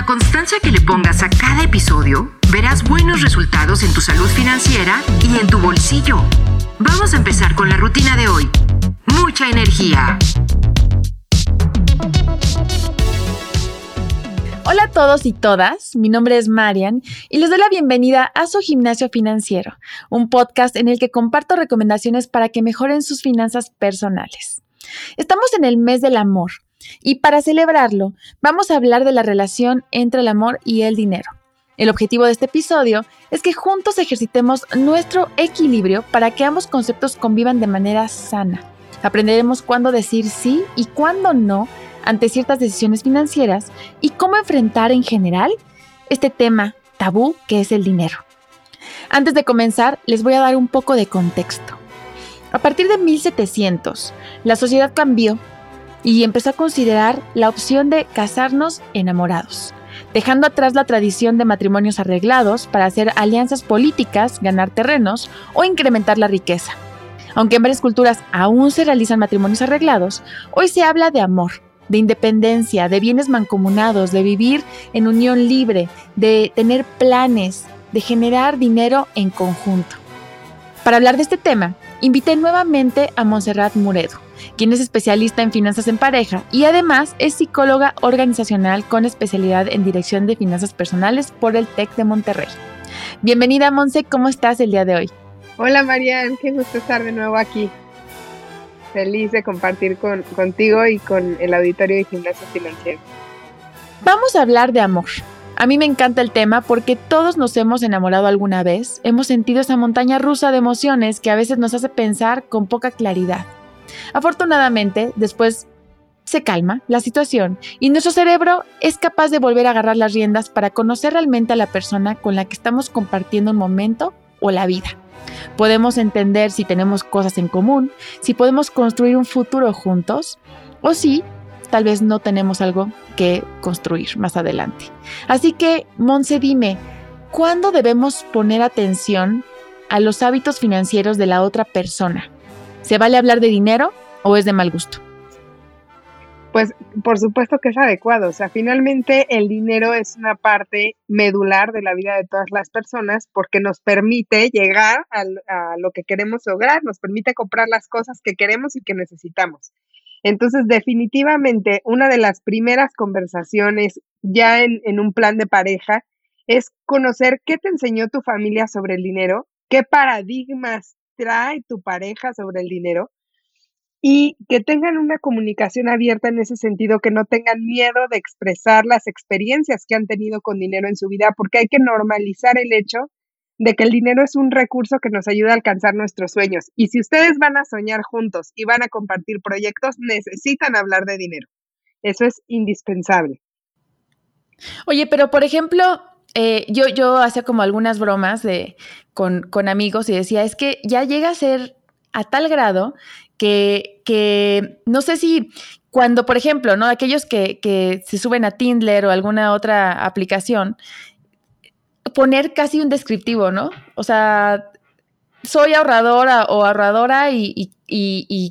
la constancia que le pongas a cada episodio, verás buenos resultados en tu salud financiera y en tu bolsillo. Vamos a empezar con la rutina de hoy. Mucha energía. Hola a todos y todas, mi nombre es Marian y les doy la bienvenida a su Gimnasio Financiero, un podcast en el que comparto recomendaciones para que mejoren sus finanzas personales. Estamos en el mes del amor y para celebrarlo vamos a hablar de la relación entre el amor y el dinero. El objetivo de este episodio es que juntos ejercitemos nuestro equilibrio para que ambos conceptos convivan de manera sana. Aprenderemos cuándo decir sí y cuándo no ante ciertas decisiones financieras y cómo enfrentar en general este tema tabú que es el dinero. Antes de comenzar, les voy a dar un poco de contexto. A partir de 1700, la sociedad cambió y empezó a considerar la opción de casarnos enamorados, dejando atrás la tradición de matrimonios arreglados para hacer alianzas políticas, ganar terrenos o incrementar la riqueza. Aunque en varias culturas aún se realizan matrimonios arreglados, hoy se habla de amor, de independencia, de bienes mancomunados, de vivir en unión libre, de tener planes, de generar dinero en conjunto. Para hablar de este tema, invité nuevamente a Montserrat Muredo, quien es especialista en finanzas en pareja y además es psicóloga organizacional con especialidad en dirección de finanzas personales por el TEC de Monterrey. Bienvenida, Monse, ¿cómo estás el día de hoy? Hola, Marian, qué gusto estar de nuevo aquí feliz de compartir con, contigo y con el auditorio de Gimnasio Financiero. Vamos a hablar de amor. A mí me encanta el tema porque todos nos hemos enamorado alguna vez, hemos sentido esa montaña rusa de emociones que a veces nos hace pensar con poca claridad. Afortunadamente, después se calma la situación y nuestro cerebro es capaz de volver a agarrar las riendas para conocer realmente a la persona con la que estamos compartiendo un momento o la vida. Podemos entender si tenemos cosas en común, si podemos construir un futuro juntos o si tal vez no tenemos algo que construir más adelante. Así que, Monse, dime, ¿cuándo debemos poner atención a los hábitos financieros de la otra persona? ¿Se vale hablar de dinero o es de mal gusto? Pues por supuesto que es adecuado. O sea, finalmente el dinero es una parte medular de la vida de todas las personas porque nos permite llegar a, lo que queremos lograr, nos permite comprar las cosas que queremos y que necesitamos. Entonces, definitivamente, una de las primeras conversaciones ya en, en un plan de pareja es conocer qué te enseñó tu familia sobre el dinero, qué paradigmas trae tu pareja sobre el dinero y que tengan una comunicación abierta en ese sentido, que no tengan miedo de expresar las experiencias que han tenido con dinero en su vida, porque hay que normalizar el hecho de que el dinero es un recurso que nos ayuda a alcanzar nuestros sueños. Y si ustedes van a soñar juntos y van a compartir proyectos, necesitan hablar de dinero. Eso es indispensable. Oye, pero por ejemplo, eh, yo, yo hacía como algunas bromas de, con, con amigos y decía, es que ya llega a ser a tal grado que, no sé si cuando, por ejemplo, ¿no? Aquellos que, se suben a Tindler o alguna otra aplicación, poner casi un descriptivo, ¿no? O sea, soy ahorradora o ahorradora y,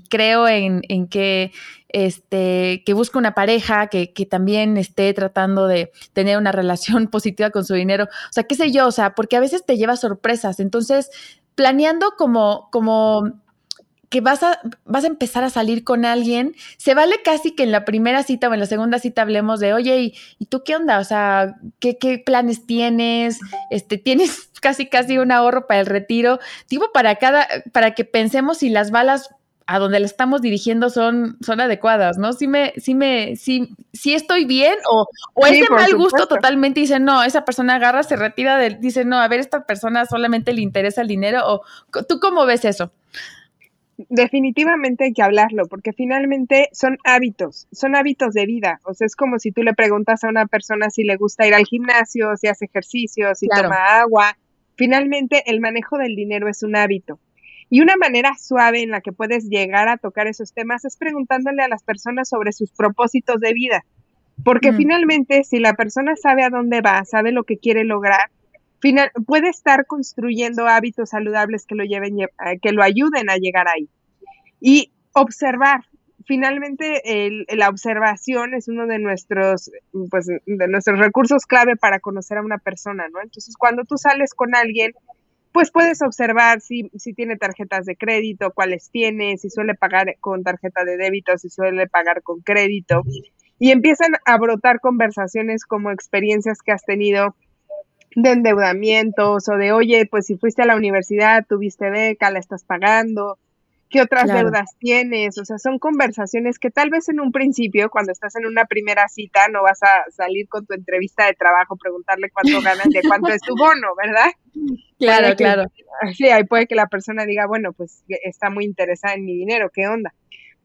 creo en, que, este, que busco una pareja que, también esté tratando de tener una relación positiva con su dinero. O sea, qué sé yo, o sea, porque a veces te lleva sorpresas. Entonces, planeando como, como que vas a, vas a empezar a salir con alguien, se vale casi que en la primera cita o en la segunda cita hablemos de, oye, ¿y, tú qué onda? O sea, ¿qué, planes tienes? Este, ¿Tienes casi casi un ahorro para el retiro? Tipo, para cada, para que pensemos si las balas a donde le estamos dirigiendo son, son adecuadas, ¿no? Si me, si me, si, si estoy bien o, o es de mal gusto totalmente dice, no, esa persona agarra, se retira del, dice, no, a ver, esta persona solamente le interesa el dinero, o ¿tú cómo ves eso? definitivamente hay que hablarlo, porque finalmente son hábitos, son hábitos de vida. O sea, es como si tú le preguntas a una persona si le gusta ir al gimnasio, si hace ejercicio, si toma agua. Finalmente, el manejo del dinero es un hábito. Y una manera suave en la que puedes llegar a tocar esos temas es preguntándole a las personas sobre sus propósitos de vida. Porque finalmente, si la persona sabe a dónde va, sabe lo que quiere lograr, final, puede estar construyendo hábitos saludables que lo lleven, eh, que lo ayuden a llegar ahí. Y observar, finalmente la observación es uno de nuestros, pues, de nuestros recursos clave para conocer a una persona, ¿no? Entonces, cuando tú sales con alguien, pues puedes observar si, si tiene tarjetas de crédito, cuáles tiene, si suele pagar con tarjeta de débito, si suele pagar con crédito. Y empiezan a brotar conversaciones como experiencias que has tenido de endeudamientos o de, oye, pues si fuiste a la universidad, tuviste beca, la estás pagando, ¿Qué otras deudas tienes? O sea, son conversaciones que tal vez en un principio, cuando estás en una primera cita, no vas a salir con tu entrevista de trabajo, preguntarle cuánto ganas, de cuánto es tu bono, ¿verdad? Claro, claro. Sí, ahí puede que la persona diga, bueno, pues está muy interesada en mi dinero, ¿qué onda?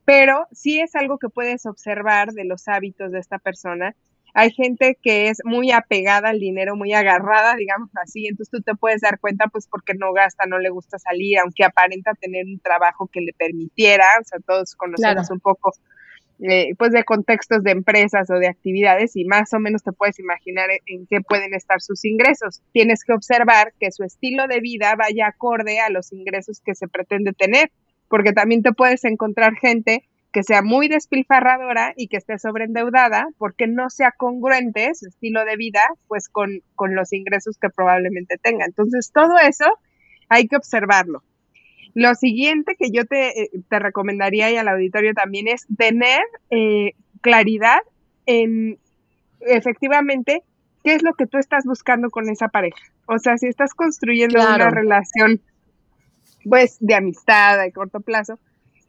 Pero sí es algo que puedes observar de los hábitos de esta persona hay gente que es muy apegada al dinero, muy agarrada, digamos así, entonces tú te puedes dar cuenta pues porque no gasta, no le gusta salir, aunque aparenta tener un trabajo que le permitiera, o sea, todos conocemos un poco eh, pues de contextos de empresas o de actividades y más o menos te puedes imaginar en qué pueden estar sus ingresos. Tienes que observar que su estilo de vida vaya acorde a los ingresos que se pretende tener, porque también te puedes encontrar gente que sea muy despilfarradora y que esté sobreendeudada porque no sea congruente su estilo de vida pues con, los ingresos que probablemente tenga. Entonces todo eso hay que observarlo. Lo siguiente que yo te, eh, te recomendaría y al auditorio también es tener eh, claridad en efectivamente qué es lo que tú estás buscando con esa pareja. O sea, si estás construyendo una relación pues de amistad a corto plazo,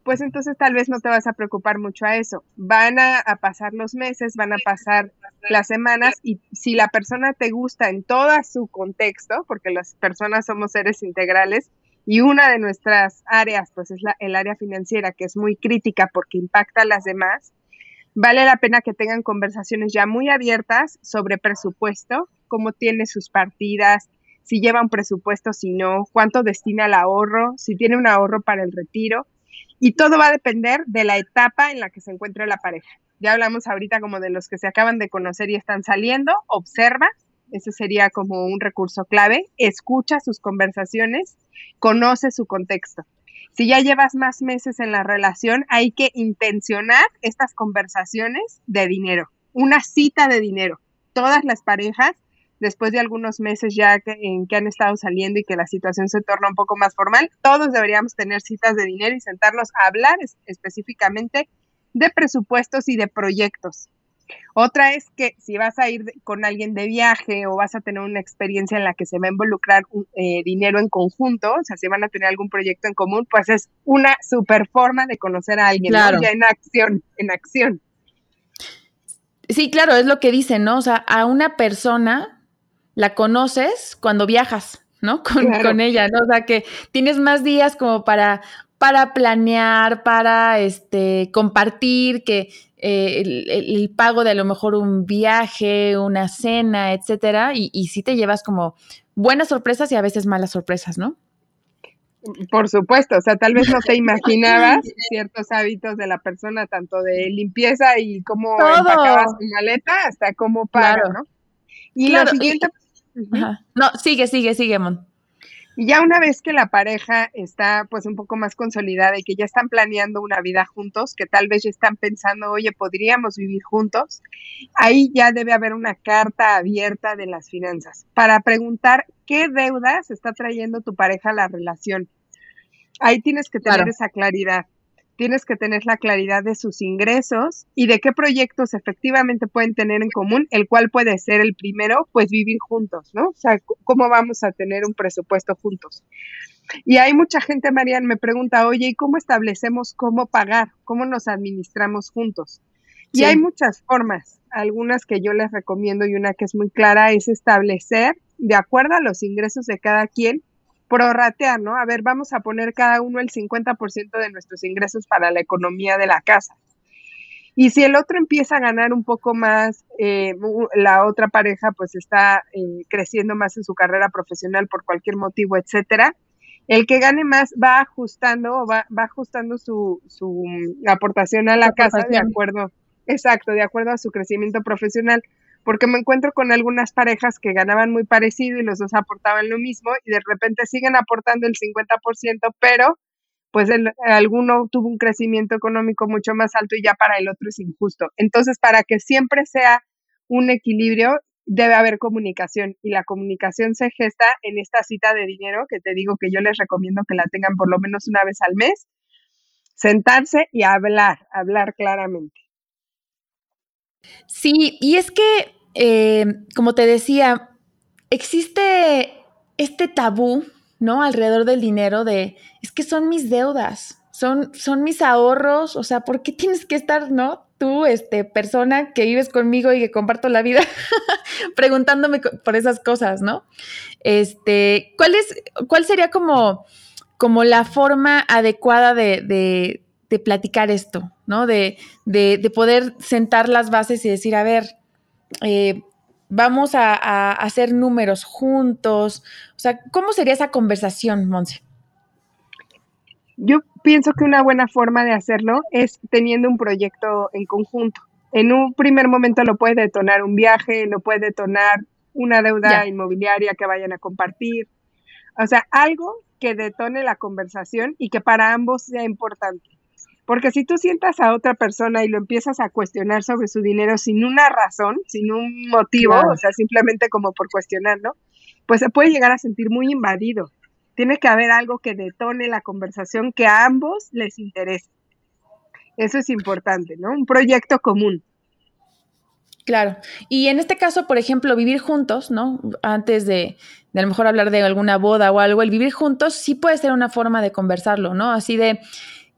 pues entonces tal vez no te vas a preocupar mucho a eso. Van a, pasar los meses, van a pasar las semanas y si la persona te gusta en todo su contexto, porque las personas somos seres integrales y una de nuestras áreas pues es la, el área financiera que es muy crítica porque impacta a las demás, vale la pena que tengan conversaciones ya muy abiertas sobre presupuesto, cómo tiene sus partidas, si lleva un presupuesto, si no, cuánto destina al ahorro, si tiene un ahorro para el retiro y todo va a depender de la etapa en la que se encuentre la pareja. Ya hablamos ahorita como de los que se acaban de conocer y están saliendo, observa, ese sería como un recurso clave, escucha sus conversaciones, conoce su contexto. Si ya llevas más meses en la relación, hay que intencionar estas conversaciones de dinero, una cita de dinero. Todas las parejas después de algunos meses ya que, en que han estado saliendo y que la situación se torna un poco más formal, todos deberíamos tener citas de dinero y sentarnos a hablar específicamente de presupuestos y de proyectos. Otra es que si vas a ir con alguien de viaje o vas a tener una experiencia en la que se va a involucrar eh, dinero en conjunto, o sea, si van a tener algún proyecto en común, pues es una super forma de conocer a alguien, ya en acción, en acción. Sí, claro, es lo que dicen, ¿no? O sea, a una persona la conoces cuando viajas, ¿no? Con, ella, ¿no? O sea, que tienes más días como para, para planear, para este, compartir, que eh, el, pago de a lo mejor un viaje, una cena, etcétera, y, y sí te llevas como buenas sorpresas y a veces malas sorpresas, ¿no? Por supuesto, o sea, tal vez no te imaginabas ciertos hábitos de la persona, tanto de limpieza y cómo empacabas su maleta hasta cómo paga, ¿no? Y la siguiente, no, sigue, sigue, sigue, Mon. Y ya una vez que la pareja está pues un poco más consolidada y que ya están planeando una vida juntos, que tal vez ya están pensando, oye, podríamos vivir juntos, ahí ya debe haber una carta abierta de las finanzas para preguntar qué deudas está trayendo tu pareja a la relación. Ahí tienes que tener esa claridad tienes que tener la claridad de sus ingresos y de qué proyectos efectivamente pueden tener en común, el cual puede ser el primero, pues vivir juntos, ¿no? O sea, cómo vamos a tener un presupuesto juntos. Y hay mucha gente, Marian, me pregunta, oye, ¿y cómo establecemos cómo pagar? ¿Cómo nos administramos juntos? Y hay muchas formas, algunas que yo les recomiendo y una que es muy clara es establecer, de acuerdo a los ingresos de cada quien, prorratear, ¿no? A ver, vamos a poner cada uno el 50% de nuestros ingresos para la economía de la casa. Y si el otro empieza a ganar un poco más, eh, la otra pareja pues está eh, creciendo más en su carrera profesional por cualquier motivo, etcétera, el que gane más va ajustando o va, va ajustando su, su aportación a la casa de acuerdo, exacto, de acuerdo a su crecimiento profesional porque me encuentro con algunas parejas que ganaban muy parecido y los dos aportaban lo mismo y de repente siguen aportando el 50%, pero pues el, alguno tuvo un crecimiento económico mucho más alto y ya para el otro es injusto. Entonces, para que siempre sea un equilibrio, debe haber comunicación y la comunicación se gesta en esta cita de dinero que te digo que yo les recomiendo que la tengan por lo menos una vez al mes, sentarse y hablar, hablar claramente. Sí, y es que, eh, como te decía, existe este tabú, ¿no? Alrededor del dinero de, es que son mis deudas, son, son mis ahorros, o sea, ¿por qué tienes que estar, ¿no? Tú, este, persona que vives conmigo y que comparto la vida, preguntándome por esas cosas, ¿no? Este, ¿cuál es, cuál sería como, como la forma adecuada de, de, de platicar esto, ¿no? De, de, de, poder sentar las bases y decir, a ver, eh, vamos a, hacer números juntos. O sea, ¿cómo sería esa conversación, Monse? Yo pienso que una buena forma de hacerlo es teniendo un proyecto en conjunto. En un primer momento lo puede detonar un viaje, lo puede detonar una deuda inmobiliaria que vayan a compartir. O sea, algo que detone la conversación y que para ambos sea importante. Porque si tú sientas a otra persona y lo empiezas a cuestionar sobre su dinero sin una razón, sin un motivo, o sea, simplemente como por cuestionarlo, pues se puede llegar a sentir muy invadido. Tiene que haber algo que detone la conversación que a ambos les interese. Eso es importante, ¿no? Un proyecto común. Claro. Y en este caso, por ejemplo, vivir juntos, ¿no? Antes de, de a lo mejor hablar de alguna boda o algo, el vivir juntos sí puede ser una forma de conversarlo, ¿no? Así de,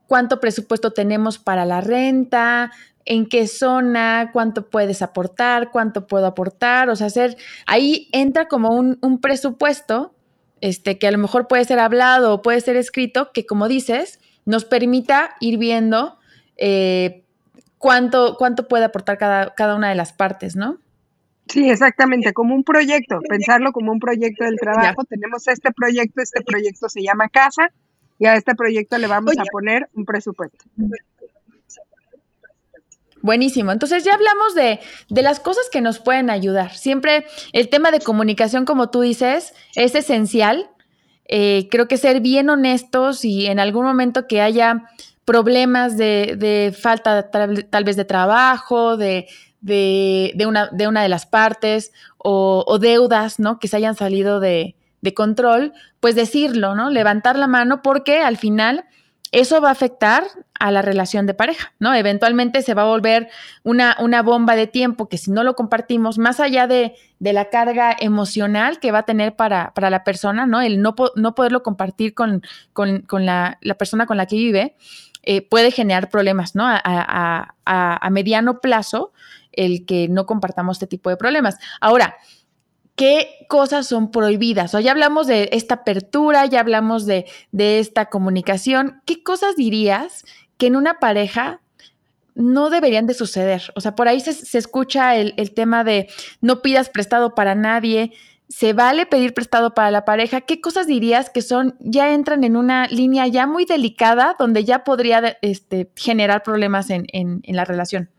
cuánto presupuesto tenemos para la renta, en qué zona, cuánto puedes aportar, cuánto puedo aportar, o sea, hacer, ahí entra como un, presupuesto, este, que a lo mejor puede ser hablado o puede ser escrito, que como dices, nos permita ir viendo eh, cuánto, cuánto puede aportar cada, cada una de las partes, ¿no? Sí, exactamente, como un proyecto, pensarlo como un proyecto del trabajo. Tenemos este proyecto, este proyecto se llama casa, y a este proyecto le vamos a poner un presupuesto. Buenísimo. Entonces ya hablamos de, de, las cosas que nos pueden ayudar. Siempre el tema de comunicación, como tú dices, es esencial. Eh, creo que ser bien honestos y en algún momento que haya problemas de, de falta tal, tal, vez de trabajo, de, de, una, de una de las partes o, o deudas, ¿no? Que se hayan salido de, de control, pues decirlo, ¿no? Levantar la mano porque al final eso va a afectar a la relación de pareja, ¿no? Eventualmente se va a volver una, una bomba de tiempo que si no lo compartimos, más allá de, de la carga emocional que va a tener para, para la persona, ¿no? El no, no poderlo compartir con, con, la, persona con la que vive, eh, puede generar problemas, ¿no? A, a, a, a mediano plazo el que no compartamos este tipo de problemas. Ahora, qué cosas son prohibidas. O ya hablamos de esta apertura, ya hablamos de, esta comunicación. ¿Qué cosas dirías que en una pareja no deberían de suceder? O sea, por ahí se, escucha el, tema de no pidas prestado para nadie. ¿Se vale pedir prestado para la pareja? ¿Qué cosas dirías que son, ya entran en una línea ya muy delicada donde ya podría este, generar problemas en la relación?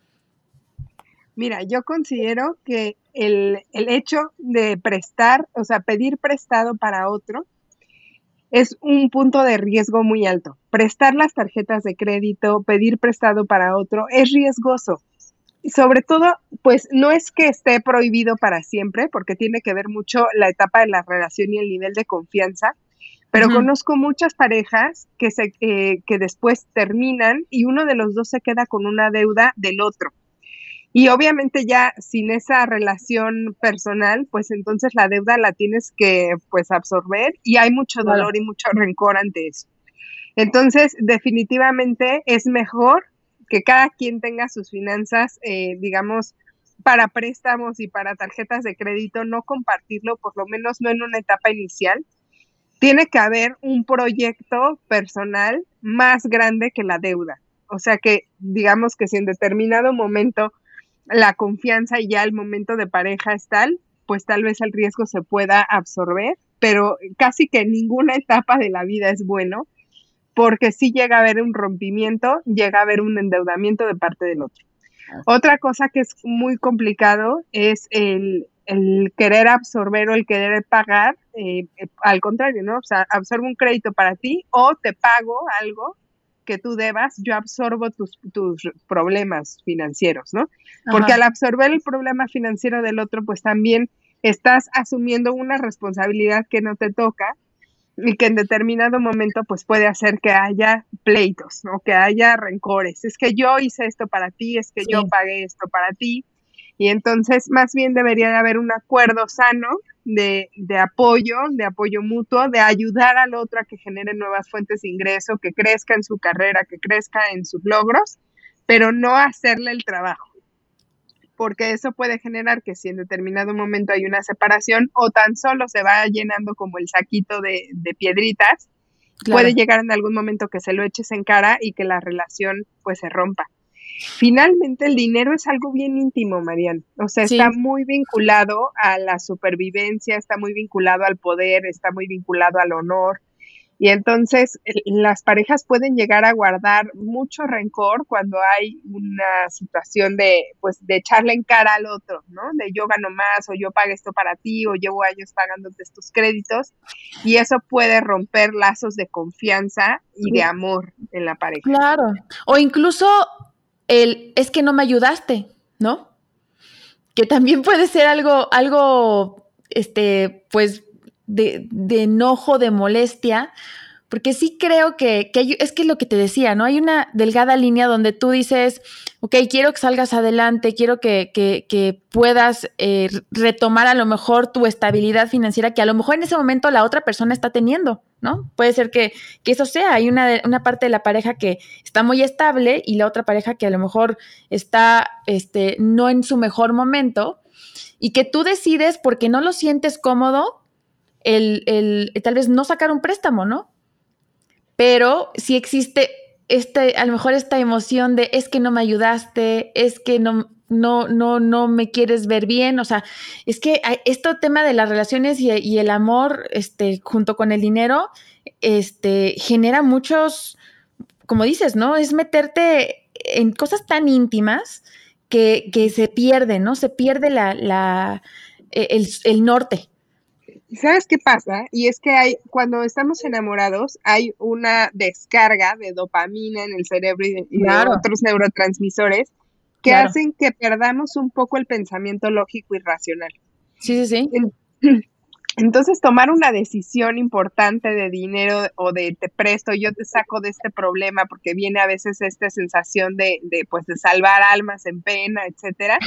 Mira, yo considero que el, hecho de prestar, o sea, pedir prestado para otro, es un punto de riesgo muy alto. Prestar las tarjetas de crédito, pedir prestado para otro, es riesgoso. Y sobre todo, pues no es que esté prohibido para siempre, porque tiene que ver mucho la etapa de la relación y el nivel de confianza, pero conozco muchas parejas que, se, eh, que después terminan y uno de los dos se queda con una deuda del otro. Y obviamente ya sin esa relación personal, pues entonces la deuda la tienes que pues absorber y hay mucho dolor y mucho rencor ante eso. Entonces, definitivamente es mejor que cada quien tenga sus finanzas, eh, digamos, para préstamos y para tarjetas de crédito, no compartirlo, por lo menos no en una etapa inicial. Tiene que haber un proyecto personal más grande que la deuda. O sea que, digamos que si en determinado momento la confianza y ya el momento de pareja es tal, pues tal vez el riesgo se pueda absorber, pero casi que ninguna etapa de la vida es bueno, porque si llega a haber un rompimiento, llega a haber un endeudamiento de parte del otro. Otra cosa que es muy complicado es el, el querer absorber o el querer pagar, eh, eh, al contrario, ¿no? O sea, absorbo un crédito para ti o te pago algo que tú debas, yo absorbo tus, tus problemas financieros, ¿no? Porque al absorber el problema financiero del otro, pues también estás asumiendo una responsabilidad que no te toca y que en determinado momento pues puede hacer que haya pleitos, ¿no? Que haya rencores. Es que yo hice esto para ti, es que yo pagué esto para ti. Y entonces más bien debería de haber un acuerdo sano de, de, apoyo, de apoyo mutuo, de ayudar al otro a que genere nuevas fuentes de ingreso, que crezca en su carrera, que crezca en sus logros, pero no hacerle el trabajo porque eso puede generar que si en determinado momento hay una separación o tan solo se va llenando como el saquito de, piedritas, puede llegar en algún momento que se lo eches en cara y que la relación pues se rompa. Finalmente el dinero es algo bien íntimo, Marian. O sea, está muy vinculado a la supervivencia, está muy vinculado al poder, está muy vinculado al honor. Y entonces las parejas pueden llegar a guardar mucho rencor cuando hay una situación de, pues, de echarle en cara al otro, ¿no? De yo gano más o yo pago esto para ti o llevo años pagándote estos créditos. Y eso puede romper lazos de confianza y de amor en la pareja. Claro. O incluso el, es que no me ayudaste, ¿no? Que también puede ser algo, algo, este, pues de, enojo, de molestia, porque sí creo que, es que lo que te decía, ¿no? Hay una delgada línea donde tú dices, ok, quiero que salgas adelante, quiero que, que, puedas eh, retomar a lo mejor tu estabilidad financiera que a lo mejor en ese momento la otra persona está teniendo, ¿no? Puede ser que, eso sea, hay una, una, parte de la pareja que está muy estable y la otra pareja que a lo mejor está este, no en su mejor momento y que tú decides porque no lo sientes cómodo el, el, tal vez no sacar un préstamo, ¿no? Pero si existe este, a lo mejor esta emoción de es que no me ayudaste, es que no, no, no, no me quieres ver bien. O sea, es que este tema de las relaciones y, el amor, este, junto con el dinero, este, genera muchos, como dices, ¿no? Es meterte en cosas tan íntimas que, que se pierde, ¿no? Se pierde la, la, el, el norte. ¿Sabes qué pasa? Y es que hay, cuando estamos enamorados, hay una descarga de dopamina en el cerebro y de, otros neurotransmisores que hacen que perdamos un poco el pensamiento lógico y racional. Sí, sí, sí. Entonces, tomar una decisión importante de dinero o de te presto, yo te saco de este problema, porque viene a veces esta sensación de, de pues, de salvar almas en pena, etcétera.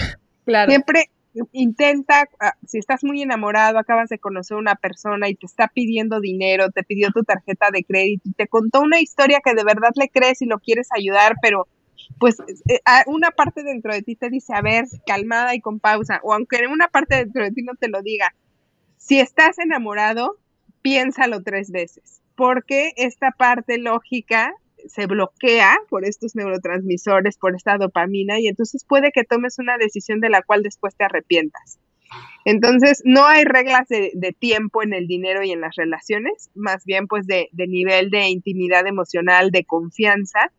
Claro. Siempre intenta, ah, si estás muy enamorado, acabas de conocer a una persona y te está pidiendo dinero, te pidió tu tarjeta de crédito y te contó una historia que de verdad le crees y lo quieres ayudar, pero pues eh, una parte dentro de ti te dice, a ver, calmada y con pausa, o aunque una parte dentro de ti no te lo diga, si estás enamorado, piénsalo tres veces, porque esta parte lógica se bloquea por estos neurotransmisores, por esta dopamina, y entonces puede que tomes una decisión de la cual después te arrepientas. Entonces, no hay reglas de, tiempo en el dinero y en las relaciones, más bien pues de, nivel de intimidad emocional, de confianza,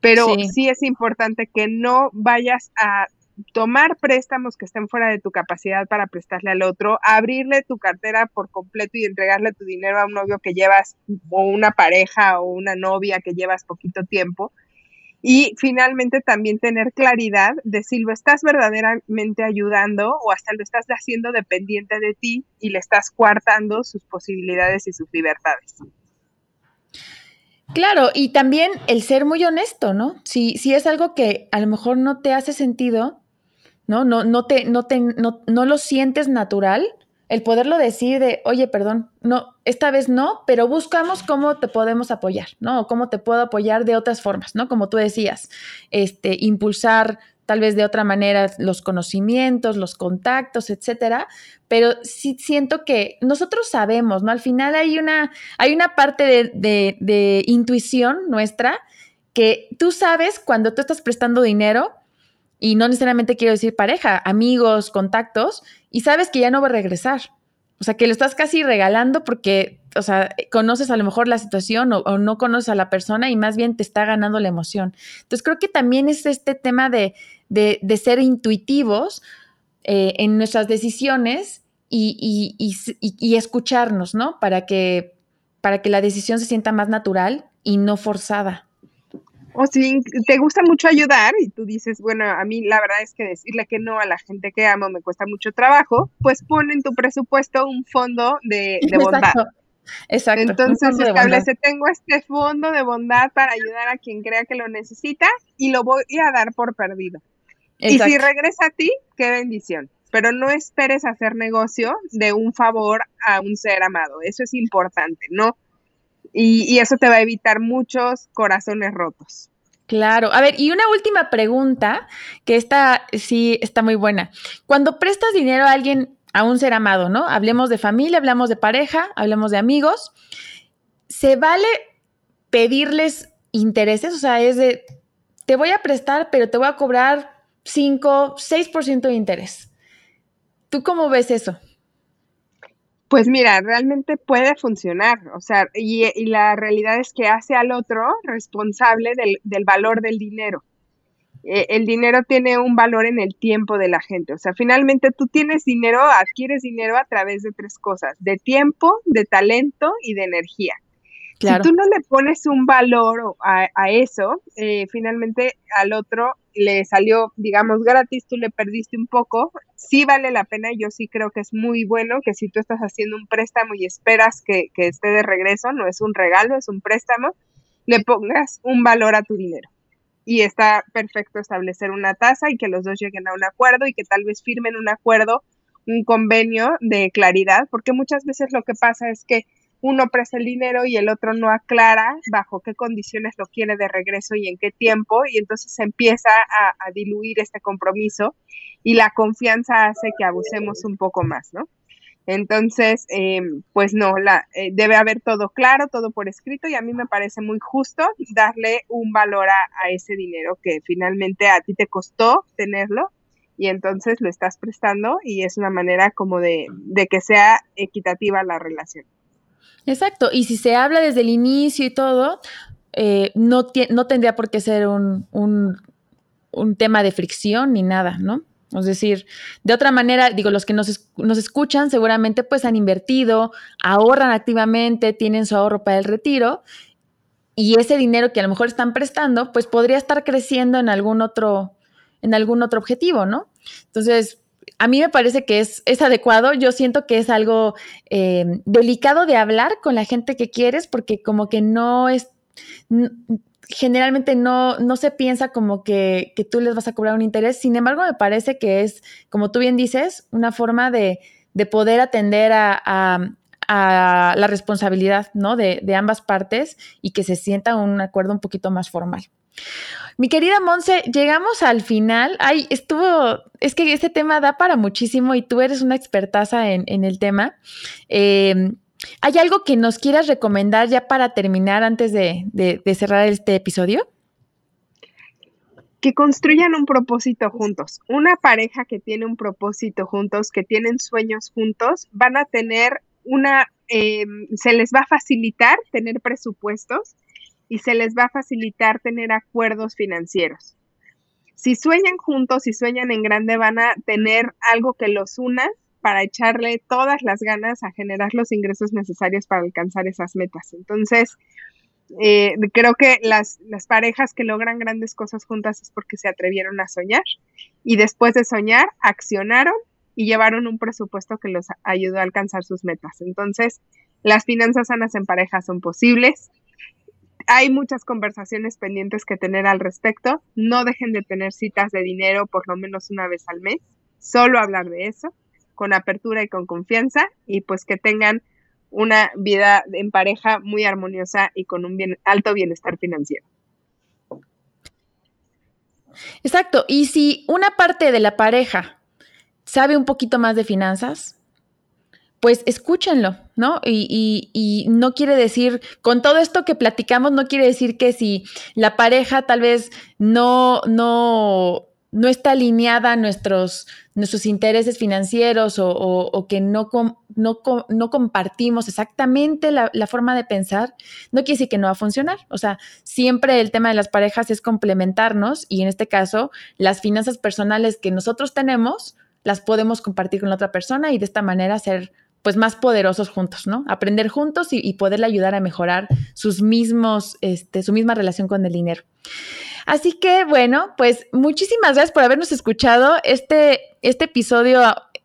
pero sí es importante que no vayas a tomar préstamos que estén fuera de tu capacidad para prestarle al otro, abrirle tu cartera por completo y entregarle tu dinero a un novio que llevas o una pareja o una novia que llevas poquito tiempo. Y finalmente también tener claridad de si lo estás verdaderamente ayudando o hasta lo estás haciendo dependiente de ti y le estás coartando sus posibilidades y sus libertades. Claro, y también el ser muy honesto, ¿no? Si, si es algo que a lo mejor no te hace sentido, ¿no? No, no, te, no, te, no, no lo sientes natural, el poderlo decir de, oye, perdón, no, esta vez no, pero buscamos cómo te podemos apoyar, ¿no? O cómo te puedo apoyar de otras formas, ¿no? Como tú decías, este, impulsar tal vez de otra manera los conocimientos, los contactos, etcétera, pero sí siento que nosotros sabemos, ¿no? Al final hay una, hay una parte de, de, de intuición nuestra que tú sabes cuando tú estás prestando dinero, y no necesariamente quiero decir pareja, amigos, contactos, y sabes que ya no va a regresar. O sea, que lo estás casi regalando porque, o sea, conoces a lo mejor la situación o, no conoces a la persona y más bien te está ganando la emoción. Entonces, creo que también es este tema de, de, ser intuitivos eh, en nuestras decisiones y, y, escucharnos, ¿no? Para que, para que la decisión se sienta más natural y no forzada. O si te gusta mucho ayudar y tú dices, bueno, a mí la verdad es que decirle que no a la gente que amo me cuesta mucho trabajo, pues pon en tu presupuesto un fondo de, bondad. Exacto. Entonces establece, tengo este fondo de bondad para ayudar a quien crea que lo necesita y lo voy a dar por perdido. Y si regresa a ti, qué bendición. Pero no esperes hacer negocio de un favor a un ser amado. Eso es importante, ¿no? Y, eso te va a evitar muchos corazones rotos. Claro. A ver, y una última pregunta, que esta sí está muy buena. Cuando prestas dinero a alguien, a un ser amado, ¿no? Hablemos de familia, hablamos de pareja, hablemos de amigos. ¿Se vale pedirles intereses? O sea, es de, te voy a prestar, pero te voy a cobrar 5, 6% de interés. ¿Tú cómo ves eso? Pues mira, realmente puede funcionar, o sea, y, la realidad es que hace al otro responsable del, valor del dinero. Eh, el dinero tiene un valor en el tiempo de la gente, o sea, finalmente tú tienes dinero, adquieres dinero a través de tres cosas, de tiempo, de talento y de energía. Si tú no le pones un valor a, eso, eh, finalmente al otro le salió, digamos, gratis, tú le perdiste un poco, sí vale la pena, yo sí creo que es muy bueno que si tú estás haciendo un préstamo y esperas que, que esté de regreso, no es un regalo, es un préstamo, le pongas un valor a tu dinero. Y está perfecto establecer una tasa y que los dos lleguen a un acuerdo y que tal vez firmen un acuerdo, un convenio de claridad, porque muchas veces lo que pasa es que uno presta el dinero y el otro no aclara bajo qué condiciones lo quiere de regreso y en qué tiempo, y entonces se empieza a, diluir este compromiso y la confianza hace que abusemos un poco más, ¿no? Entonces, eh, pues no, la, eh, debe haber todo claro, todo por escrito y a mí me parece muy justo darle un valor a, ese dinero que finalmente a ti te costó tenerlo y entonces lo estás prestando y es una manera como de que sea equitativa la relación. Exacto, y si se habla desde el inicio y todo, eh, no, no tendría por qué ser un, un, un, tema de fricción ni nada, ¿no? Es decir, de otra manera, digo, los que nos, nos, escuchan seguramente pues han invertido, ahorran activamente, tienen su ahorro para el retiro y ese dinero que a lo mejor están prestando pues podría estar creciendo en algún otro, en algún otro objetivo, ¿no? Entonces, a mí me parece que es, es adecuado. Yo siento que es algo eh, delicado de hablar con la gente que quieres porque como que no es... generalmente no, no se piensa como que, que, tú les vas a cobrar un interés. Sin embargo, me parece que es, como tú bien dices, una forma de, de poder atender a, a, a, la responsabilidad ¿no? de, de ambas partes y que se sienta un acuerdo un poquito más formal. Mi querida Monse, llegamos al final. Ay, estuvo, es que este tema da para muchísimo y tú eres una expertaza en, el tema. Em, ¿Hay algo que nos quieras recomendar ya para terminar antes de, cerrar este episodio? que construyan un propósito juntos. Una pareja que tiene un propósito juntos, que tienen sueños juntos, van a tener una, em, se les va a facilitar tener presupuestos y se les va a facilitar tener acuerdos financieros. Si sueñan juntos, si sueñan en grande, van a tener algo que los una para echarle todas las ganas a generar los ingresos necesarios para alcanzar esas metas. Entonces, eh, creo que las, las parejas que logran grandes cosas juntas es porque se atrevieron a soñar y después de soñar, accionaron y llevaron un presupuesto que los ayudó a alcanzar sus metas. Entonces, las finanzas sanas en pareja son posibles hay muchas conversaciones pendientes que tener al respecto. No dejen de tener citas de dinero por lo menos una vez al mes. Solo hablar de eso, con apertura y con confianza, y pues que tengan una vida en pareja muy armoniosa y con un bien, alto bienestar financiero. Exacto. Y si una parte de la pareja sabe un poquito más de finanzas, pues escúchenlo, ¿no? Y, no quiere decir, con todo esto que platicamos, no quiere decir que si la pareja tal vez no, no, no está alineada a nuestros, nuestros intereses financieros o, que no, no, no, compartimos exactamente la, la, forma de pensar, no quiere decir que no va a funcionar. O sea, siempre el tema de las parejas es complementarnos y en este caso, las finanzas personales que nosotros tenemos las podemos compartir con la otra persona y de esta manera ser pues más poderosos juntos, ¿no? Aprender juntos y, poderle ayudar a mejorar sus mismos, este, su misma relación con el dinero. Así que bueno, pues muchísimas gracias por habernos escuchado. Este, este episodio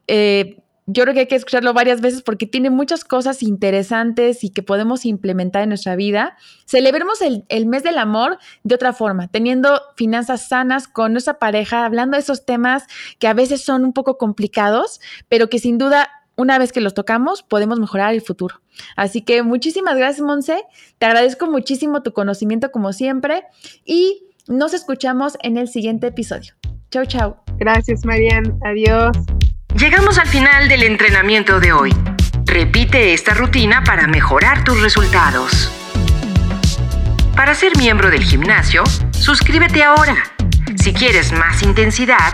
eh, yo creo que hay que escucharlo varias veces porque tiene muchas cosas interesantes y que podemos implementar en nuestra vida. Celebremos el, el, mes del amor de otra forma, teniendo finanzas sanas con nuestra pareja, hablando de esos temas que a veces son un poco complicados, pero que sin duda una vez que los tocamos, podemos mejorar el futuro. Así que muchísimas gracias, Monse. Te agradezco muchísimo tu conocimiento como siempre y nos escuchamos en el siguiente episodio. Chau, chau. Gracias, Marian. Adiós. Llegamos al final del entrenamiento de hoy. Repite esta rutina para mejorar tus resultados. Para ser miembro del gimnasio, suscríbete ahora. Si quieres más intensidad,